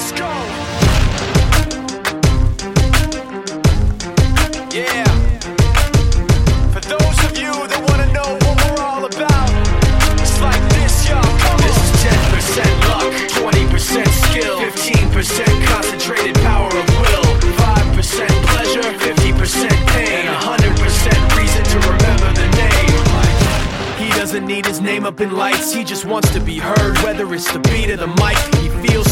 Let's go. Yeah. For those of you that want to know what we're all about, it's like this, y'all. Come this on. Is 10% luck, 20% skill, 15% concentrated power of will, 5% pleasure, 50% pain, and 100% reason to remember the name. He doesn't need his name up in lights, he just wants to be heard, whether it's the beat or the mic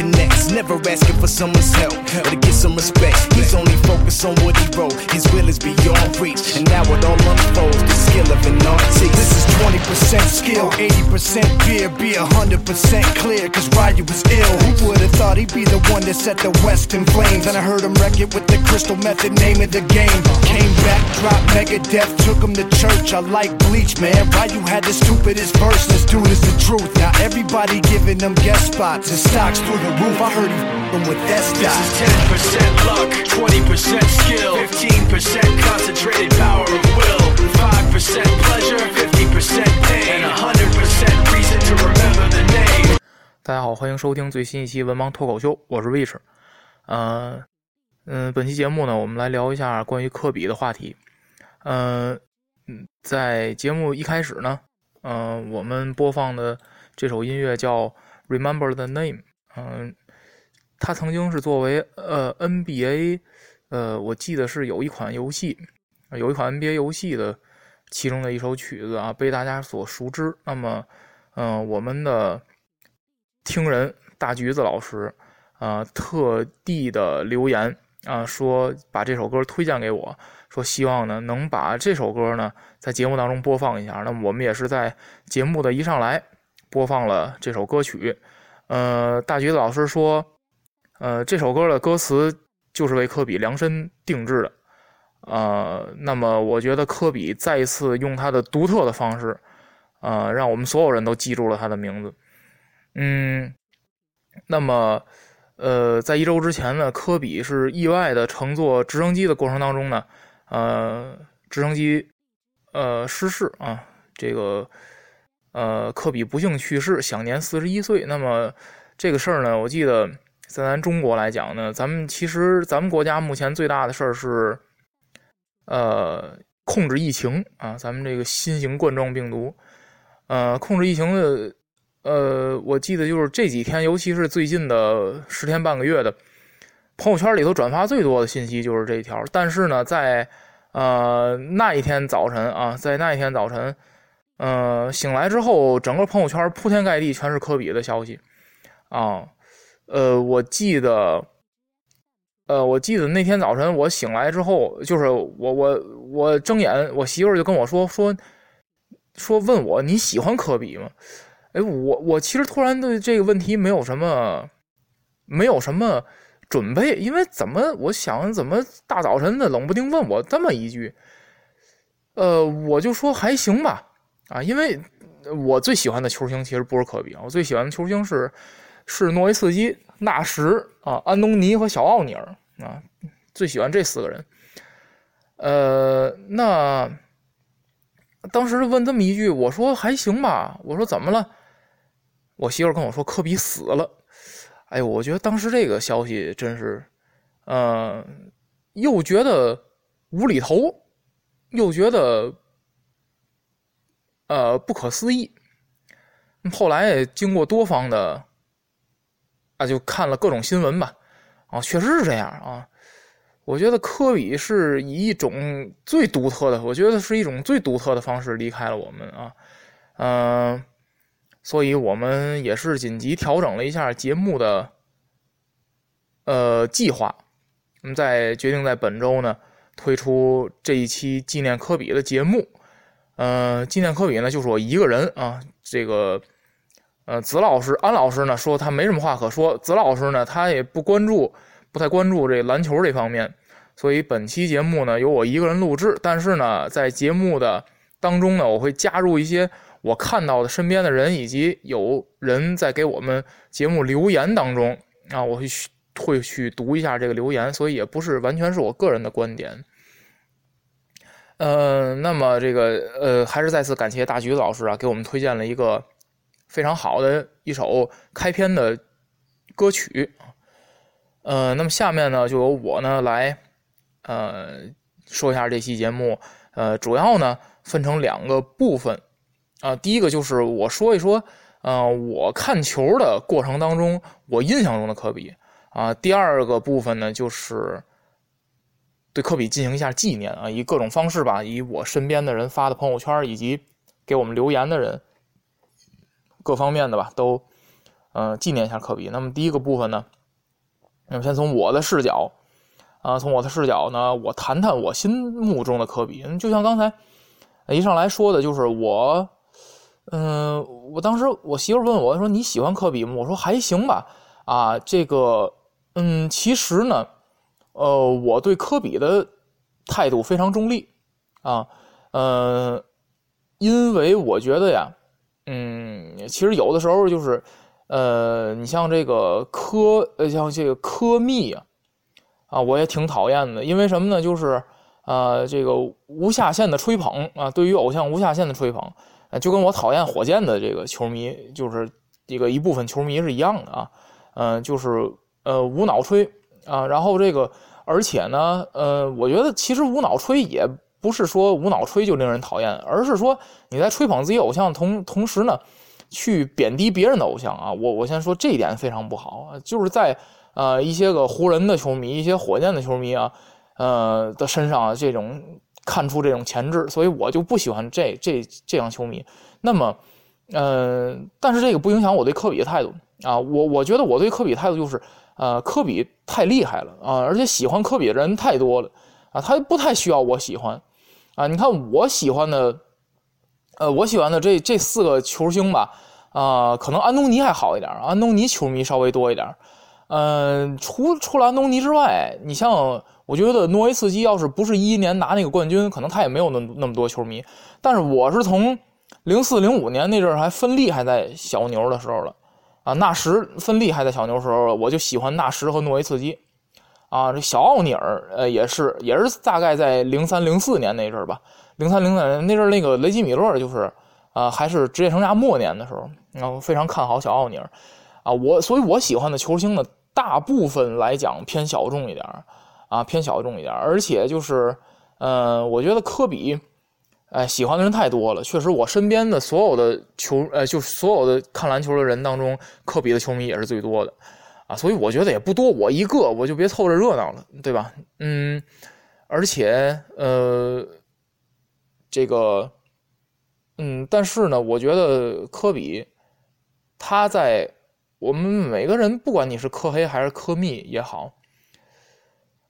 connects. Never asking for someone's help or to get some respect. He's only focused on what he wrote. His will is beyond reach. And now it all unfolds, the skill of an artist. This is 20% skill, 80% fear, be 100% clear, cause Ryu was ill. Who would have thought he'd be the one that set the West in flames? And I heard him wreck it with the crystal method, name of the game. Came back, dropped Megadeth, took him to church. I like Bleach, man. Ryu had the stupidest verse this dude is the truth. Now everybody giving them guest spots and stocks through the roof. I heard he with that stock. This is 10% luck, 20% skill, 15% concentrated power of will, 5% pleasure, 50% pain, and 100% reason to remember the name. 大家好，欢迎收听最新一期文盲脱口秀，我是 Rich。呃，嗯，本期节目呢，我们来聊一下关于科比的话题。呃，嗯，在节目一开始呢，嗯，我们播放的这首音乐叫《Remember the Name》。嗯，它曾经是作为呃 NBA，呃，我记得是有一款游戏，有一款 NBA 游戏的其中的一首曲子啊，被大家所熟知。那么，嗯，我们的听人大橘子老师啊，特地的留言啊，说把这首歌推荐给我。说希望呢能把这首歌呢在节目当中播放一下，那么我们也是在节目的一上来播放了这首歌曲。呃，大橘子老师说，呃，这首歌的歌词就是为科比量身定制的。呃，那么我觉得科比再一次用他的独特的方式，呃，让我们所有人都记住了他的名字。嗯，那么，呃，在一周之前呢，科比是意外的乘坐直升机的过程当中呢。呃，直升机，呃，失事啊，这个，呃，科比不幸去世，享年四十一岁。那么这个事儿呢，我记得在咱中国来讲呢，咱们其实咱们国家目前最大的事儿是，呃，控制疫情啊，咱们这个新型冠状病毒，呃，控制疫情的，呃，我记得就是这几天，尤其是最近的十天半个月的。朋友圈里头转发最多的信息就是这一条，但是呢，在呃那一天早晨啊，在那一天早晨，呃醒来之后，整个朋友圈铺天盖地全是科比的消息啊，呃，我记得，呃，我记得那天早晨我醒来之后，就是我我我睁眼，我媳妇就跟我说说说问我你喜欢科比吗？哎，我我其实突然对这个问题没有什么没有什么。准备，因为怎么我想怎么大早晨的冷不丁问我这么一句，呃，我就说还行吧，啊，因为我最喜欢的球星其实不是科比，我最喜欢的球星是是诺维茨基、纳什啊、安东尼和小奥尼尔啊，最喜欢这四个人。呃，那当时问这么一句，我说还行吧，我说怎么了？我媳妇跟我说科比死了。哎呦，我觉得当时这个消息真是，呃，又觉得无厘头，又觉得呃不可思议。后来经过多方的啊，就看了各种新闻吧，啊，确实是这样啊。我觉得科比是以一种最独特的，我觉得是一种最独特的方式离开了我们啊，嗯。所以我们也是紧急调整了一下节目的呃计划，我们在决定在本周呢推出这一期纪念科比的节目。呃，纪念科比呢就是我一个人啊。这个呃，子老师、安老师呢说他没什么话可说，子老师呢他也不关注，不太关注这篮球这方面，所以本期节目呢由我一个人录制。但是呢，在节目的当中呢，我会加入一些。我看到的身边的人，以及有人在给我们节目留言当中啊，我会去会去读一下这个留言，所以也不是完全是我个人的观点。呃，那么这个呃，还是再次感谢大橘子老师啊，给我们推荐了一个非常好的一首开篇的歌曲。呃，那么下面呢，就由我呢来呃说一下这期节目，呃，主要呢分成两个部分。啊，第一个就是我说一说，呃，我看球的过程当中，我印象中的科比啊。第二个部分呢，就是对科比进行一下纪念啊，以各种方式吧，以我身边的人发的朋友圈，以及给我们留言的人，各方面的吧，都嗯纪念一下科比。那么第一个部分呢，那么先从我的视角啊，从我的视角呢，我谈谈我心目中的科比。就像刚才一上来说的，就是我。嗯，我当时我媳妇问我说：“你喜欢科比吗？”我说：“还行吧。”啊，这个，嗯，其实呢，呃，我对科比的态度非常中立啊，呃，因为我觉得呀，嗯，其实有的时候就是，呃，你像这个科，呃，像这个科密啊，啊，我也挺讨厌的，因为什么呢？就是，呃，这个无下限的吹捧啊，对于偶像无下限的吹捧。就跟我讨厌火箭的这个球迷，就是这个一部分球迷是一样的啊，嗯，就是呃无脑吹啊，然后这个，而且呢，呃，我觉得其实无脑吹也不是说无脑吹就令人讨厌，而是说你在吹捧自己偶像同同时呢，去贬低别人的偶像啊，我我先说这一点非常不好，就是在呃一些个湖人的球迷、一些火箭的球迷啊，呃的身上这种。看出这种潜质，所以我就不喜欢这这这样球迷。那么，呃，但是这个不影响我对科比的态度啊。我我觉得我对科比态度就是，呃，科比太厉害了啊，而且喜欢科比的人太多了啊，他不太需要我喜欢啊。你看我喜欢的，呃，我喜欢的这这四个球星吧，啊，可能安东尼还好一点，安东尼球迷稍微多一点。嗯，除除了安东尼之外，你像。我觉得诺维茨基要是不是一一年拿那个冠军，可能他也没有那那么多球迷。但是我是从零四零五年那阵儿还芬利还在小牛的时候了，啊，纳什芬利还在小牛时候，我就喜欢纳什和诺维茨基，啊，这小奥尼尔呃也是也是大概在零三零四年那阵儿吧，零三零四年那阵儿那个雷吉米勒就是啊还是职业生涯末年的时候，然后非常看好小奥尼尔，啊，我所以我喜欢的球星呢，大部分来讲偏小众一点儿。啊，偏小众一点，而且就是，呃，我觉得科比，哎，喜欢的人太多了。确实，我身边的所有的球，呃，就是所有的看篮球的人当中，科比的球迷也是最多的，啊，所以我觉得也不多，我一个我就别凑着热闹了，对吧？嗯，而且，呃，这个，嗯，但是呢，我觉得科比，他在我们每个人，不管你是科黑还是科密也好。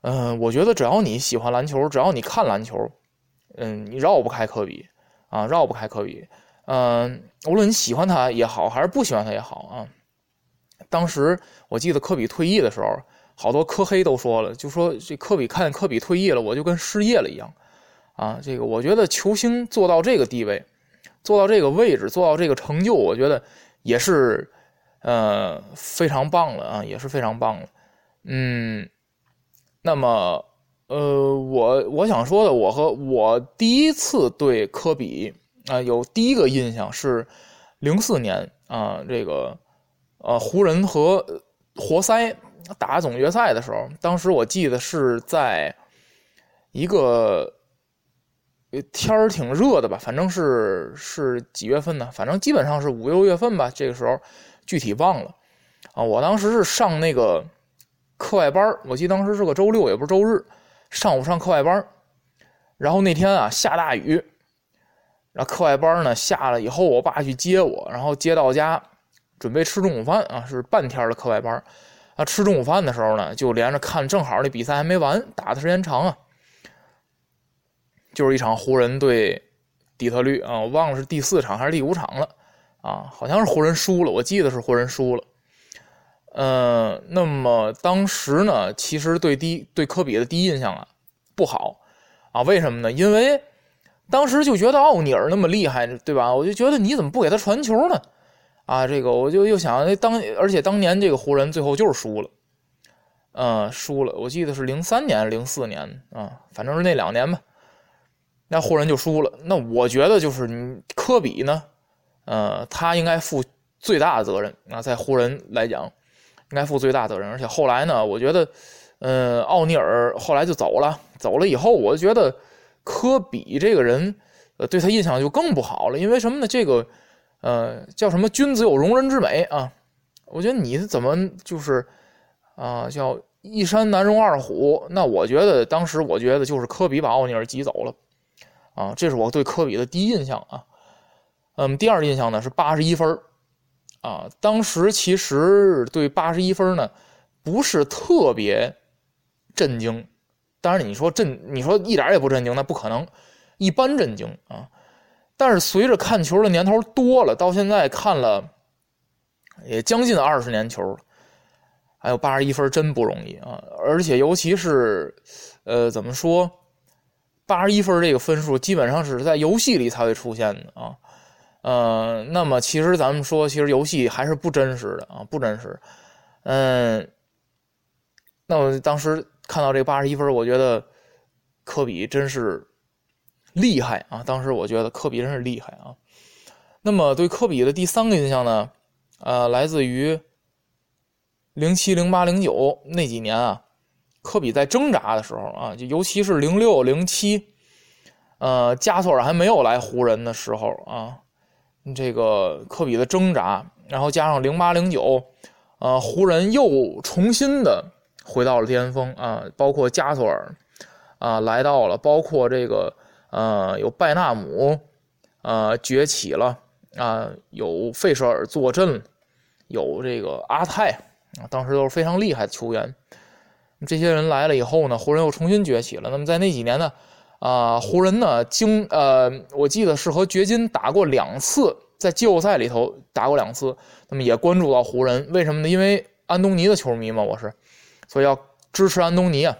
嗯，我觉得只要你喜欢篮球，只要你看篮球，嗯，你绕不开科比啊，绕不开科比。嗯，无论你喜欢他也好，还是不喜欢他也好啊。当时我记得科比退役的时候，好多科黑都说了，就说这科比看科比退役了，我就跟失业了一样，啊，这个我觉得球星做到这个地位，做到这个位置，做到这个成就，我觉得也是呃非常棒了啊，也是非常棒了，嗯，那么呃，我我想说的，我和我第一次对科比啊有第一个印象是零四年啊，这个呃湖人和活塞。打总决赛的时候，当时我记得是在一个天儿挺热的吧，反正是是几月份呢？反正基本上是五六月份吧。这个时候具体忘了啊。我当时是上那个课外班我记得当时是个周六，也不是周日，上午上课外班然后那天啊下大雨，然后课外班呢下了以后，我爸去接我，然后接到家准备吃中午饭啊，是半天的课外班他吃中午饭的时候呢，就连着看，正好那比赛还没完，打的时间长啊，就是一场湖人对底特律啊，我忘了是第四场还是第五场了啊，好像是湖人输了，我记得是湖人输了。呃，那么当时呢，其实对第对科比的第一印象啊不好啊，为什么呢？因为当时就觉得奥尼尔那么厉害，对吧？我就觉得你怎么不给他传球呢？啊，这个我就又想，那当而且当年这个湖人最后就是输了，嗯，输了。我记得是零三年、零四年啊，反正是那两年吧。那湖人就输了。那我觉得就是你科比呢，呃，他应该负最大的责任啊，在湖人来讲，应该负最大责任。而且后来呢，我觉得，呃，奥尼尔后来就走了，走了以后，我觉得科比这个人，呃，对他印象就更不好了。因为什么呢？这个。呃，叫什么？君子有容人之美啊！我觉得你怎么就是啊，叫一山难容二虎。那我觉得当时我觉得就是科比把奥尼尔挤走了啊，这是我对科比的第一印象啊。嗯，第二印象呢是八十一分啊。当时其实对八十一分呢不是特别震惊，当然你说震，你说一点也不震惊，那不可能，一般震惊啊。但是随着看球的年头多了，到现在看了也将近二十年球了，还有八十一分真不容易啊！而且尤其是，呃，怎么说，八十一分这个分数基本上是在游戏里才会出现的啊。呃，那么其实咱们说，其实游戏还是不真实的啊，不真实。嗯，那我当时看到这八十一分，我觉得科比真是。厉害啊！当时我觉得科比真是厉害啊。那么对科比的第三个印象呢，呃，来自于零七、零八、零九那几年啊，科比在挣扎的时候啊，就尤其是零六、零七，呃，加索尔还没有来湖人的时候啊，这个科比的挣扎，然后加上零八、零九，呃，湖人又重新的回到了巅峰啊，包括加索尔啊来到了，包括这个。呃，有拜纳姆，呃，崛起了啊，有费舍尔坐镇，有这个阿泰啊，当时都是非常厉害的球员。这些人来了以后呢，湖人又重新崛起了。那么在那几年呢，啊，湖人呢经呃，我记得是和掘金打过两次，在季后赛里头打过两次。那么也关注到湖人，为什么呢？因为安东尼的球迷嘛，我是，所以要支持安东尼啊。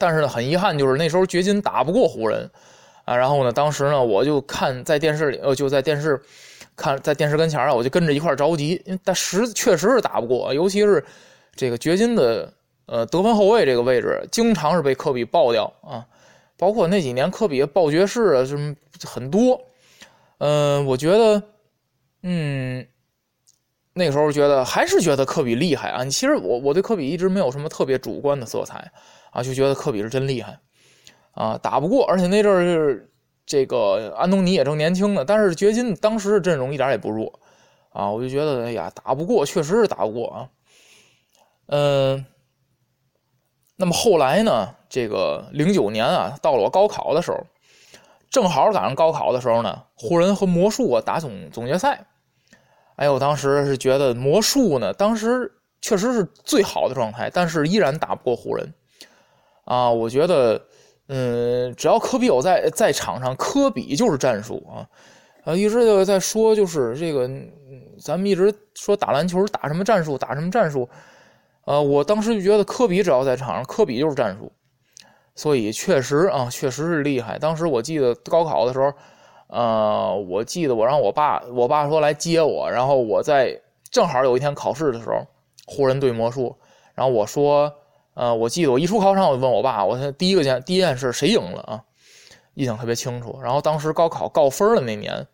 但是呢，很遗憾，就是那时候掘金打不过湖人，啊，然后呢，当时呢，我就看在电视里，呃，就在电视看，在电视跟前啊，我就跟着一块着急，因为但实确实是打不过，尤其是这个掘金的呃得分后卫这个位置，经常是被科比爆掉啊，包括那几年科比爆爵士啊什么很多，嗯，我觉得，嗯，那个时候觉得还是觉得科比厉害啊，其实我我对科比一直没有什么特别主观的色彩。啊，就觉得科比是真厉害，啊，打不过，而且那阵儿这个安东尼也正年轻呢，但是掘金当时的阵容一点也不弱，啊，我就觉得哎呀，打不过，确实是打不过啊，嗯，那么后来呢，这个零九年啊，到了我高考的时候，正好赶上高考的时候呢，湖人和魔术啊打总总决赛，哎呦，我当时是觉得魔术呢，当时确实是最好的状态，但是依然打不过湖人。啊，我觉得，嗯，只要科比有在在场上，科比就是战术啊，啊，一直就在说，就是这个，咱们一直说打篮球打什么战术，打什么战术，呃，我当时就觉得科比只要在场上，科比就是战术，所以确实啊，确实是厉害。当时我记得高考的时候，呃，我记得我让我爸，我爸说来接我，然后我在正好有一天考试的时候，湖人对魔术，然后我说，呃，我记得我一出考场，我就问我爸，我第一个件第一件事谁赢了啊？印象特别清楚。然后当时高考告分的那年，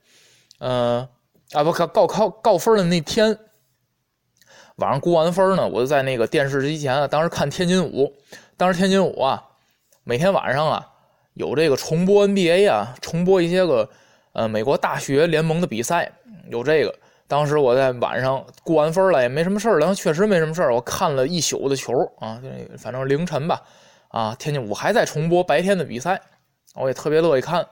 嗯，啊不，考高考告分的那天。晚上估完分呢，我就在那个电视机前啊，当时看天津五，当时天津五啊，每天晚上啊有这个重播 NBA 啊，重播一些个呃美国大学联盟的比赛，有这个。当时我在晚上估完分了，也没什么事儿，然后确实没什么事儿，我看了一宿的球啊，反正凌晨吧，啊，天津五还在重播白天的比赛，我也特别乐意看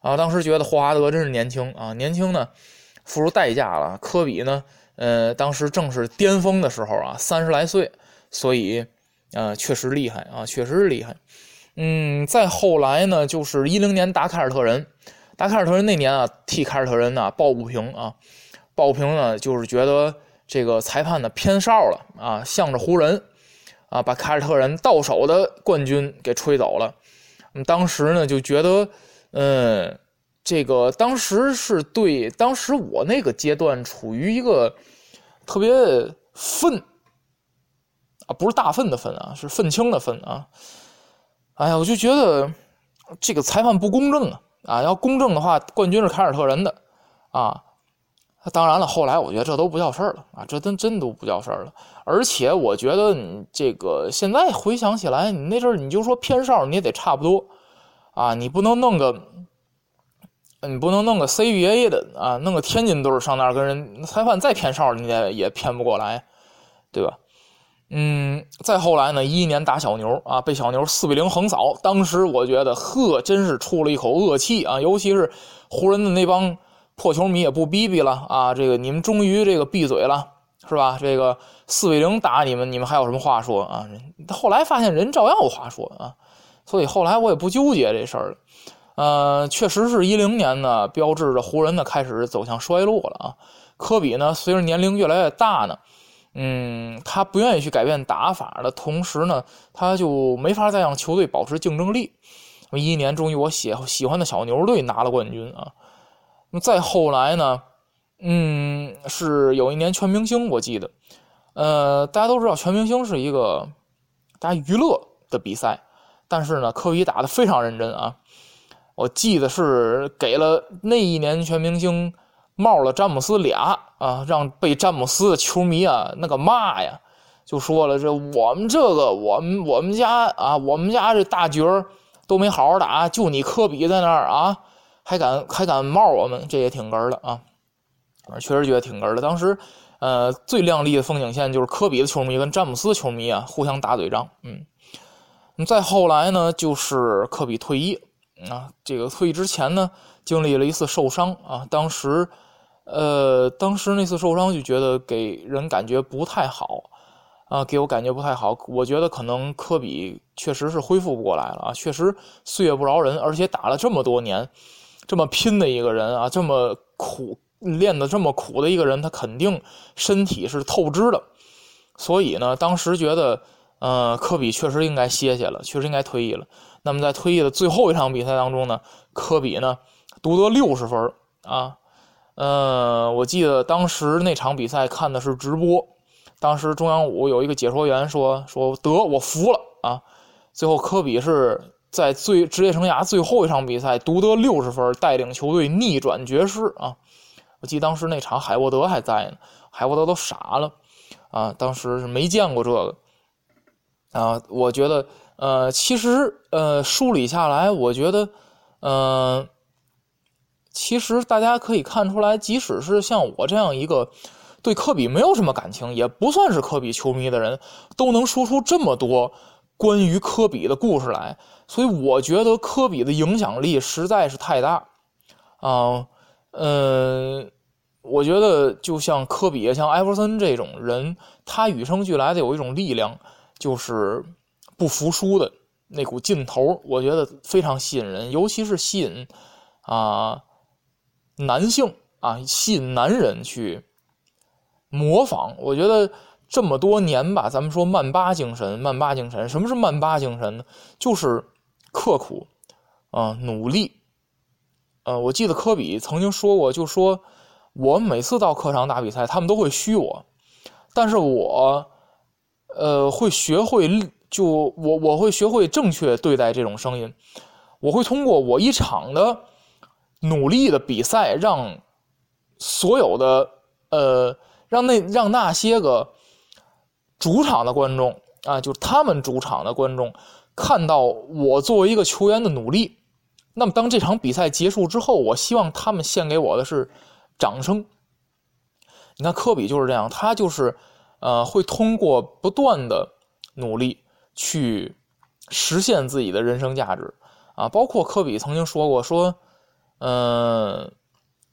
啊。当时觉得霍华德真是年轻啊，年轻呢付出代价了，科比呢。呃，当时正是巅峰的时候啊，三十来岁，所以，呃，确实厉害啊，确实是厉害。嗯，再后来呢，就是一零年打凯尔特人，打凯尔特人那年啊，替凯尔特人呢抱不平啊，抱不平呢，就是觉得这个裁判呢偏哨了啊，向着湖人啊，把凯尔特人到手的冠军给吹走了。当时呢就觉得，嗯。这个当时是对，当时我那个阶段处于一个特别愤啊，不是大愤的愤啊，是愤青的愤啊。哎呀，我就觉得这个裁判不公正啊啊！要公正的话，冠军是凯尔特人的啊。当然了，后来我觉得这都不叫事儿了啊，这真真都不叫事儿了。而且我觉得你这个现在回想起来，你那阵儿你就说偏哨，你也得差不多啊，你不能弄个。你不能弄个 CBA 的啊，弄个天津队上那儿跟人裁判再偏哨，你也也偏不过来，对吧？嗯，再后来呢，一一年打小牛啊，被小牛四比零横扫，当时我觉得呵，真是出了一口恶气啊！尤其是湖人的那帮破球迷也不逼逼了啊，这个你们终于这个闭嘴了是吧？这个四比零打你们，你们还有什么话说啊？后来发现人照样有话说啊，所以后来我也不纠结这事儿了。呃，确实是一零年呢，标志着湖人呢开始走向衰落了啊。科比呢，随着年龄越来越大呢，嗯，他不愿意去改变打法的同时呢，他就没法再让球队保持竞争力。一一年，终于我喜喜欢的小牛队拿了冠军啊。再后来呢，嗯，是有一年全明星，我记得，呃，大家都知道全明星是一个大家娱乐的比赛，但是呢，科比打的非常认真啊。我记得是给了那一年全明星帽了詹姆斯俩啊，让被詹姆斯的球迷啊那个骂呀，就说了这我们这个我们我们家啊我们家这大角都没好好打，就你科比在那儿啊，还敢还敢冒我们，这也挺哏的啊，确实觉得挺哏的。当时呃最亮丽的风景线就是科比的球迷跟詹姆斯球迷啊互相打嘴仗，嗯，再后来呢就是科比退役。啊，这个退役之前呢，经历了一次受伤啊。当时，呃，当时那次受伤就觉得给人感觉不太好啊，给我感觉不太好。我觉得可能科比确实是恢复不过来了啊，确实岁月不饶人，而且打了这么多年，这么拼的一个人啊，这么苦练的这么苦的一个人，他肯定身体是透支的。所以呢，当时觉得，呃，科比确实应该歇歇了，确实应该退役了。那么在退役的最后一场比赛当中呢，科比呢独得六十分啊，呃，我记得当时那场比赛看的是直播，当时中央五有一个解说员说说得我服了啊，最后科比是在最职业生涯最后一场比赛独得六十分，带领球队逆转爵士啊，我记得当时那场海沃德还在呢，海沃德都傻了啊，当时是没见过这个啊，我觉得。呃，其实呃，梳理下来，我觉得，嗯，其实大家可以看出来，即使是像我这样一个对科比没有什么感情，也不算是科比球迷的人，都能说出这么多关于科比的故事来。所以，我觉得科比的影响力实在是太大啊。嗯，我觉得就像科比、像艾弗森这种人，他与生俱来的有一种力量，就是。不服输的那股劲头，我觉得非常吸引人，尤其是吸引啊男性啊，吸引男人去模仿。我觉得这么多年吧，咱们说曼巴精神，曼巴精神，什么是曼巴精神呢？就是刻苦啊，努力。呃，我记得科比曾经说过，就说我每次到客场打比赛，他们都会嘘我，但是我呃会学会，就我我会学会正确对待这种声音，我会通过我一场的努力的比赛，让所有的呃让那让那些个。主场的观众啊，就是他们主场的观众，看到我作为一个球员的努力。那么，当这场比赛结束之后，我希望他们献给我的是掌声。你看，科比就是这样，他就是呃，会通过不断的努力去实现自己的人生价值啊。包括科比曾经说过，说，嗯，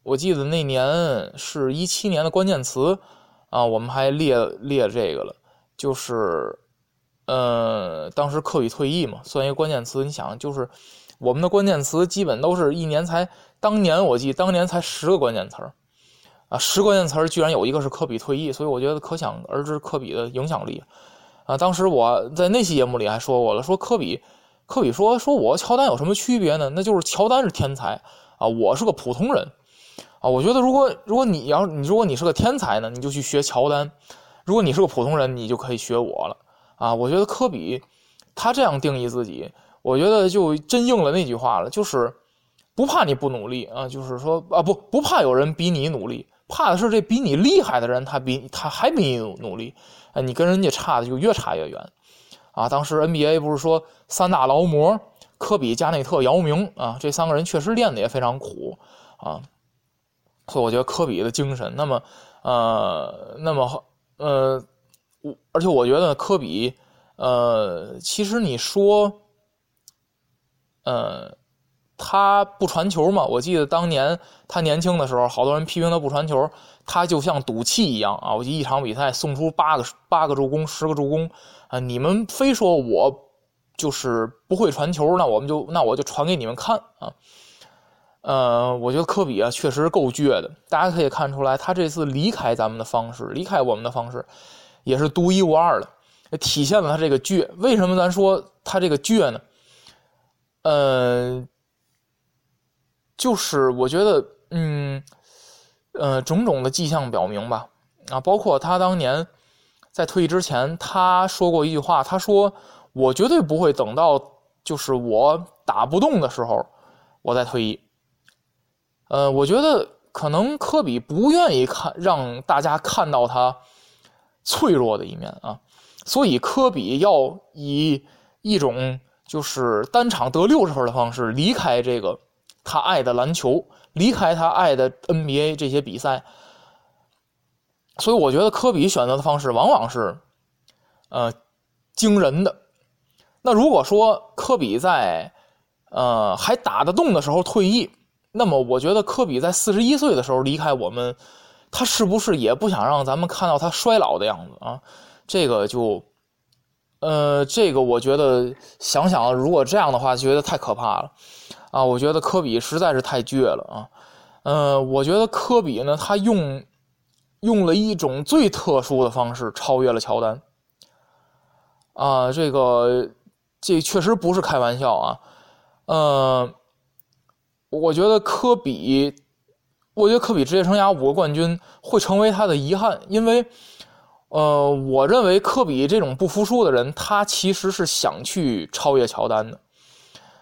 我记得那年是一七年的关键词啊，我们还列列这个了。就是，呃，当时科比退役嘛，算一个关键词。你想，就是我们的关键词基本都是一年才，当年我记当年才十个关键词儿，啊，十关键词儿居然有一个是科比退役，所以我觉得可想而知科比的影响力。啊，当时我在那期节目里还说过了，说科比，科比说说我乔丹有什么区别呢？那就是乔丹是天才啊，我是个普通人啊。我觉得如果如果你要你如果你是个天才呢，你就去学乔丹。如果你是个普通人，你就可以学我了啊！我觉得科比他这样定义自己，我觉得就真应了那句话了，就是不怕你不努力啊，就是说啊不不怕有人比你努力，怕的是这比你厉害的人他比他还比你努力，啊，你跟人家差的就越差越远啊！当时 NBA 不是说三大劳模科比、加内特、姚明啊，这三个人确实练的也非常苦啊，所以我觉得科比的精神，那么呃，那么。呃，我而且我觉得科比，呃，其实你说，呃，他不传球嘛？我记得当年他年轻的时候，好多人批评他不传球，他就像赌气一样啊！我就一场比赛送出八个八个助攻，十个助攻啊！你们非说我就是不会传球，那我们就那我就传给你们看啊！呃，我觉得科比啊，确实够倔的。大家可以看出来，他这次离开咱们的方式，离开我们的方式，也是独一无二的，体现了他这个倔。为什么咱说他这个倔呢？呃，就是我觉得，嗯，呃，种种的迹象表明吧，啊，包括他当年在退役之前，他说过一句话，他说：“我绝对不会等到就是我打不动的时候，我再退役。”呃，我觉得可能科比不愿意看让大家看到他脆弱的一面啊，所以科比要以一种就是单场得六十分的方式离开这个他爱的篮球，离开他爱的 NBA 这些比赛。所以我觉得科比选择的方式往往是呃惊人的。那如果说科比在呃还打得动的时候退役，那么，我觉得科比在四十一岁的时候离开我们，他是不是也不想让咱们看到他衰老的样子啊？这个就，呃，这个我觉得想想，如果这样的话，觉得太可怕了啊！我觉得科比实在是太倔了啊！呃，我觉得科比呢，他用用了一种最特殊的方式超越了乔丹啊！这个这确实不是开玩笑啊！呃。我觉得科比，我觉得科比职业生涯五个冠军会成为他的遗憾，因为，呃，我认为科比这种不服输的人，他其实是想去超越乔丹的，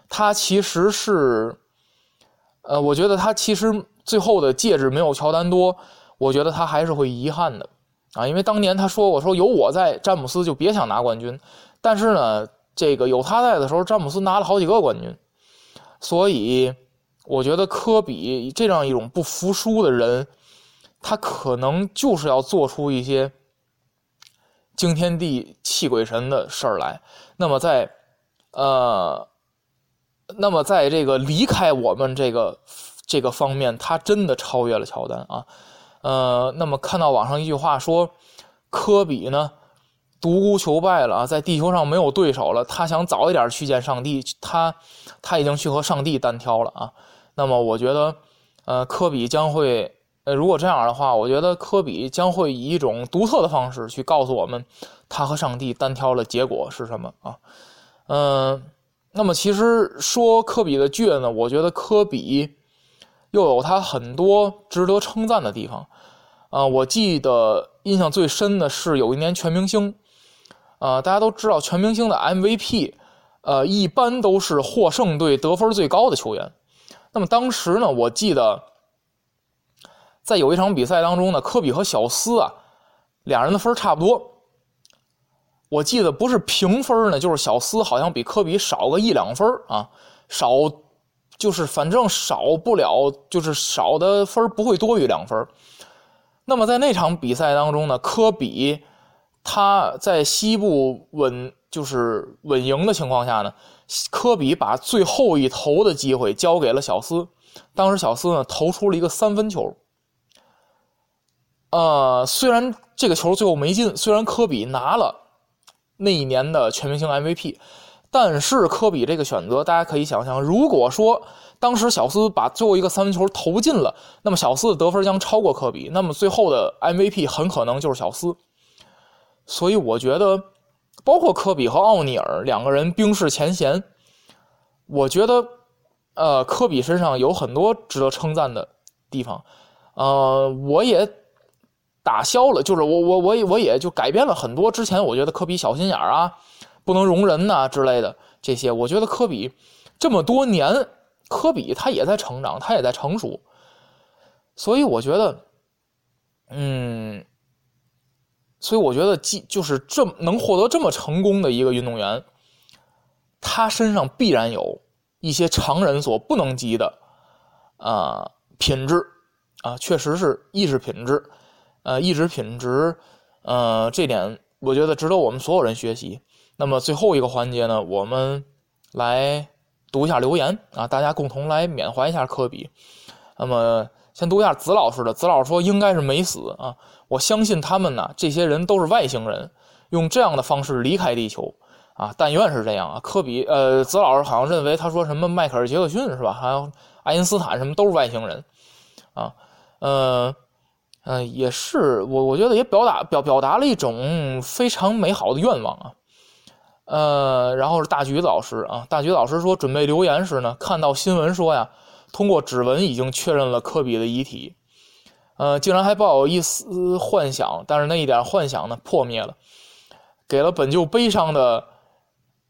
他其实是，呃，我觉得他其实最后的戒指没有乔丹多，我觉得他还是会遗憾的，啊，因为当年他说我说有我在，詹姆斯就别想拿冠军，但是呢，这个有他在的时候，詹姆斯拿了好几个冠军，所以。我觉得科比这样一种不服输的人，他可能就是要做出一些惊天地泣鬼神的事儿来。那么在呃，那么在这个离开我们这个这个方面，他真的超越了乔丹啊。呃，那么看到网上一句话说，科比呢独孤求败了啊，在地球上没有对手了，他想早一点去见上帝，他他已经去和上帝单挑了啊。那么我觉得，呃，科比将会呃，如果这样的话，我觉得科比将会以一种独特的方式去告诉我们，他和上帝单挑的结果是什么啊？嗯，那么其实说科比的倔呢，我觉得科比又有他很多值得称赞的地方啊。我记得印象最深的是有一年全明星，啊，大家都知道全明星的 MVP，呃，一般都是获胜队得分最高的球员。那么当时呢，我记得。在有一场比赛当中呢，科比和小斯啊，俩人的分差不多。我记得不是平分呢，就是小斯好像比科比少个一两分啊，少就是反正少不了，就是少的分不会多于两分。那么在那场比赛当中呢，科比他在西部稳就是稳赢的情况下呢，科比把最后一投的机会交给了小斯，当时小斯呢投出了一个三分球。呃，虽然这个球最后没进，虽然科比拿了那一年的全明星 MVP，但是科比这个选择，大家可以想象，如果说当时小斯把最后一个三分球投进了，那么小斯的得分将超过科比，那么最后的 MVP 很可能就是小斯。所以我觉得，包括科比和奥尼尔两个人冰释前嫌，我觉得，呃，科比身上有很多值得称赞的地方，呃，我也。打消了，就是我我我也我也就改变了很多之前我觉得科比小心眼儿啊，不能容人呐之类的这些。我觉得科比这么多年，科比他也在成长，他也在成熟，所以我觉得，嗯，所以我觉得，既就是这能获得这么成功的一个运动员，他身上必然有一些常人所不能及的啊品质啊，确实是意识品质。呃，意志品质，呃，这点我觉得值得我们所有人学习。那么最后一个环节呢，我们来读一下留言啊，大家共同来缅怀一下科比。那么先读一下子老师的，子老师说应该是没死啊，我相信他们呢，这些人都是外星人，用这样的方式离开地球啊，但愿是这样啊。科比，呃，子老师好像认为他说什么迈克尔杰克逊是吧？还有爱因斯坦什么都是外星人啊，呃。嗯，也是我，我觉得也表达表表达了一种非常美好的愿望啊。呃，然后是大橘子老师啊，大橘老师说准备留言时呢，看到新闻说呀，通过指纹已经确认了科比的遗体，呃，竟然还抱有一丝幻想，但是那一点幻想呢破灭了，给了本就悲伤的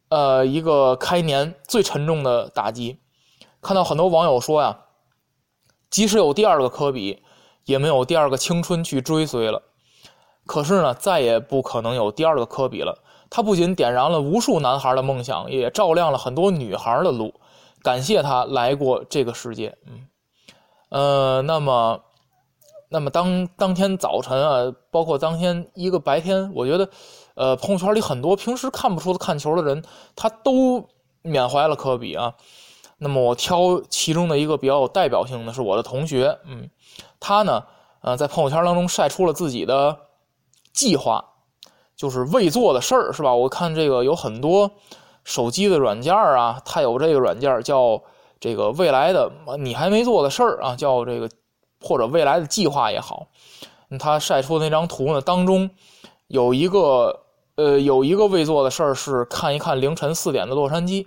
呃一个开年最沉重的打击。看到很多网友说呀，即使有第二个科比。也没有第二个青春去追随了，可是呢，再也不可能有第二个科比了。他不仅点燃了无数男孩的梦想，也照亮了很多女孩的路。感谢他来过这个世界。嗯，呃，那么，那么当当天早晨啊，包括当天一个白天，我觉得，呃，朋友圈里很多平时看不出看球的人，他都缅怀了科比啊。那么我挑其中的一个比较有代表性的是我的同学，嗯。他呢，呃，在朋友圈当中晒出了自己的计划，就是未做的事儿，是吧？我看这个有很多手机的软件啊，它有这个软件叫这个未来的你还没做的事儿啊，叫这个或者未来的计划也好。他晒出的那张图呢，当中有一个呃，有一个未做的事儿是看一看凌晨四点的洛杉矶，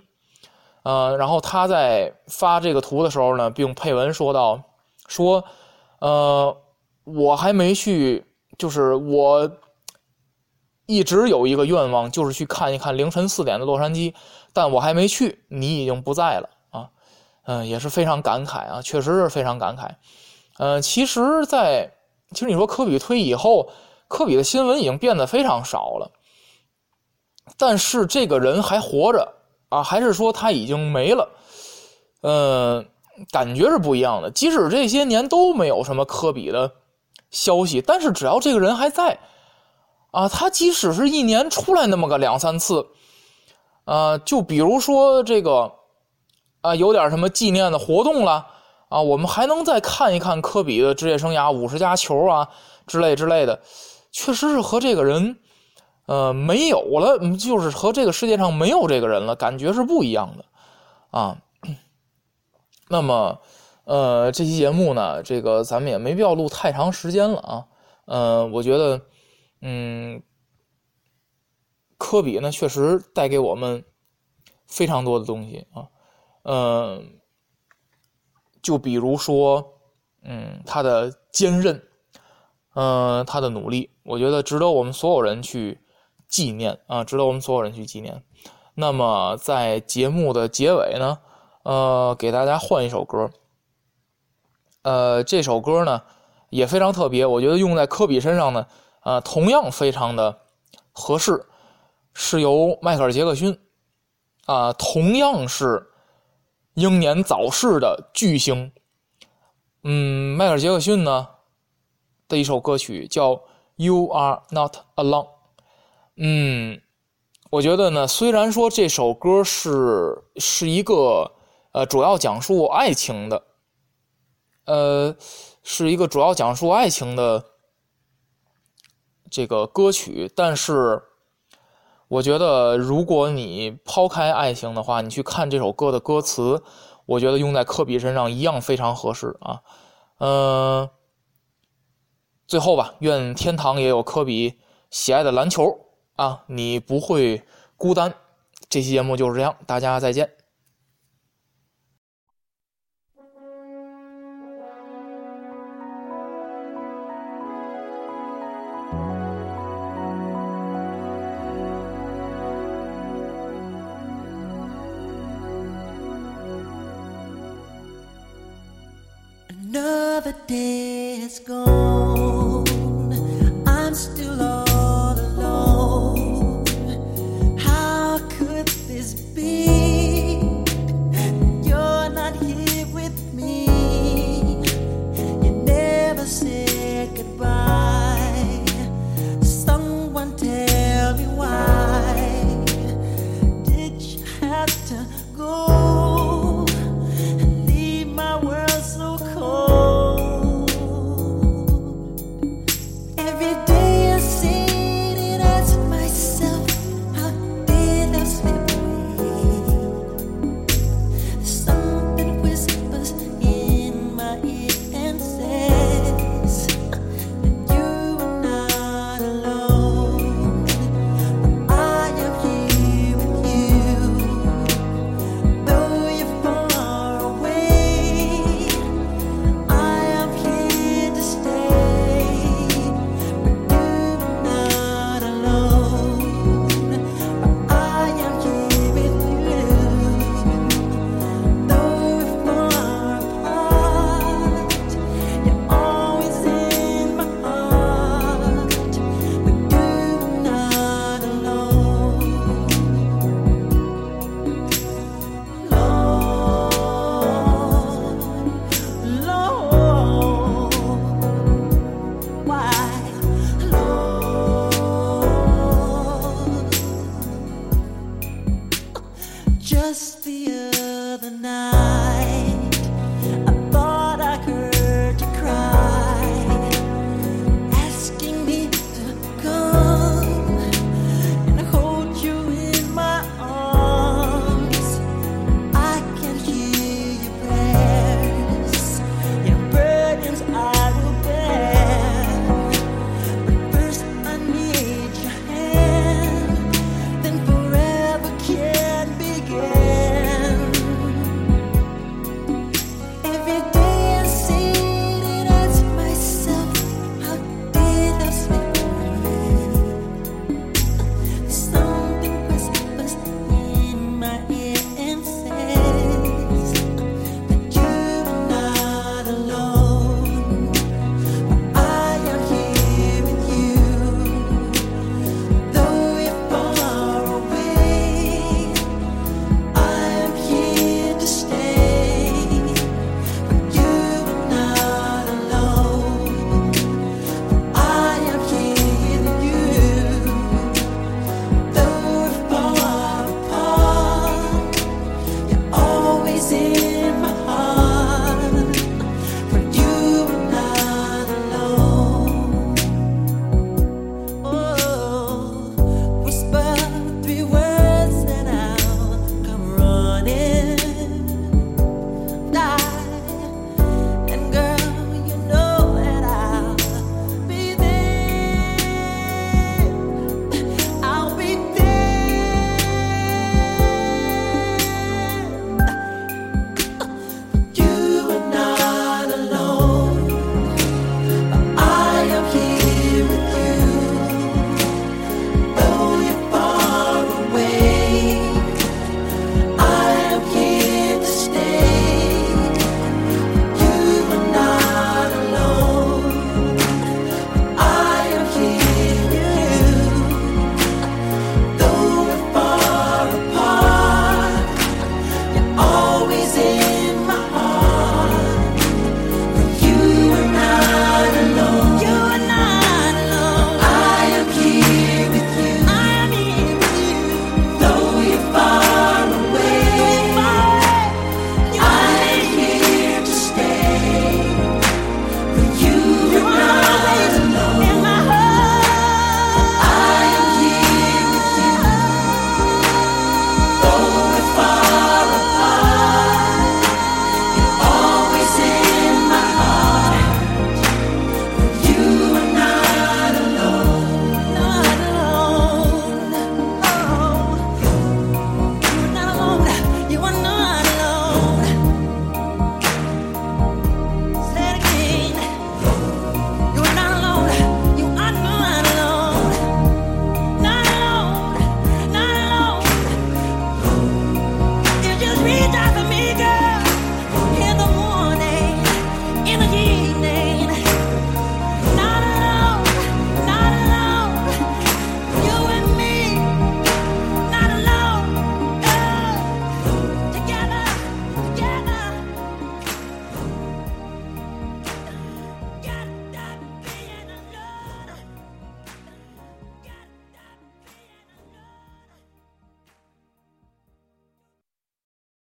呃，然后他在发这个图的时候呢，并配文说到说。呃，我还没去，就是我一直有一个愿望，就是去看一看凌晨四点的洛杉矶，但我还没去，你已经不在了啊，嗯，也是非常感慨啊，确实是非常感慨。呃，其实，在其实你说科比退役以后，科比的新闻已经变得非常少了，但是这个人还活着啊，还是说他已经没了？嗯。感觉是不一样的，即使这些年都没有什么科比的消息，但是只要这个人还在，啊，他即使是一年出来那么个两三次，啊，就比如说这个，啊，有点什么纪念的活动了，啊，我们还能再看一看科比的职业生涯五十加球啊之类之类的，确实是和这个人，呃，没有了，就是和这个世界上没有这个人了，感觉是不一样的，啊。那么，呃，这期节目呢，这个咱们也没必要录太长时间了啊。呃，我觉得，嗯，科比呢，确实带给我们非常多的东西啊。嗯，就比如说，嗯，他的坚韧，嗯，他的努力，我觉得值得我们所有人去纪念啊，值得我们所有人去纪念。那么，在节目的结尾呢，呃，给大家换一首歌。呃，这首歌呢也非常特别，我觉得用在科比身上呢，呃，同样非常的合适，是由迈克尔·杰克逊啊，同样是英年早逝的巨星，嗯，迈克尔·杰克逊呢的一首歌曲叫《You Are Not Alone》，嗯，我觉得呢，虽然说这首歌是是一个呃主要讲述爱情的。呃，是一个主要讲述爱情的这个歌曲，但是我觉得，如果你抛开爱情的话，你去看这首歌的歌词，我觉得用在科比身上一样非常合适啊。嗯，最后吧，愿天堂也有科比喜爱的篮球啊，你不会孤单。这期节目就是这样，大家再见。Day has gone.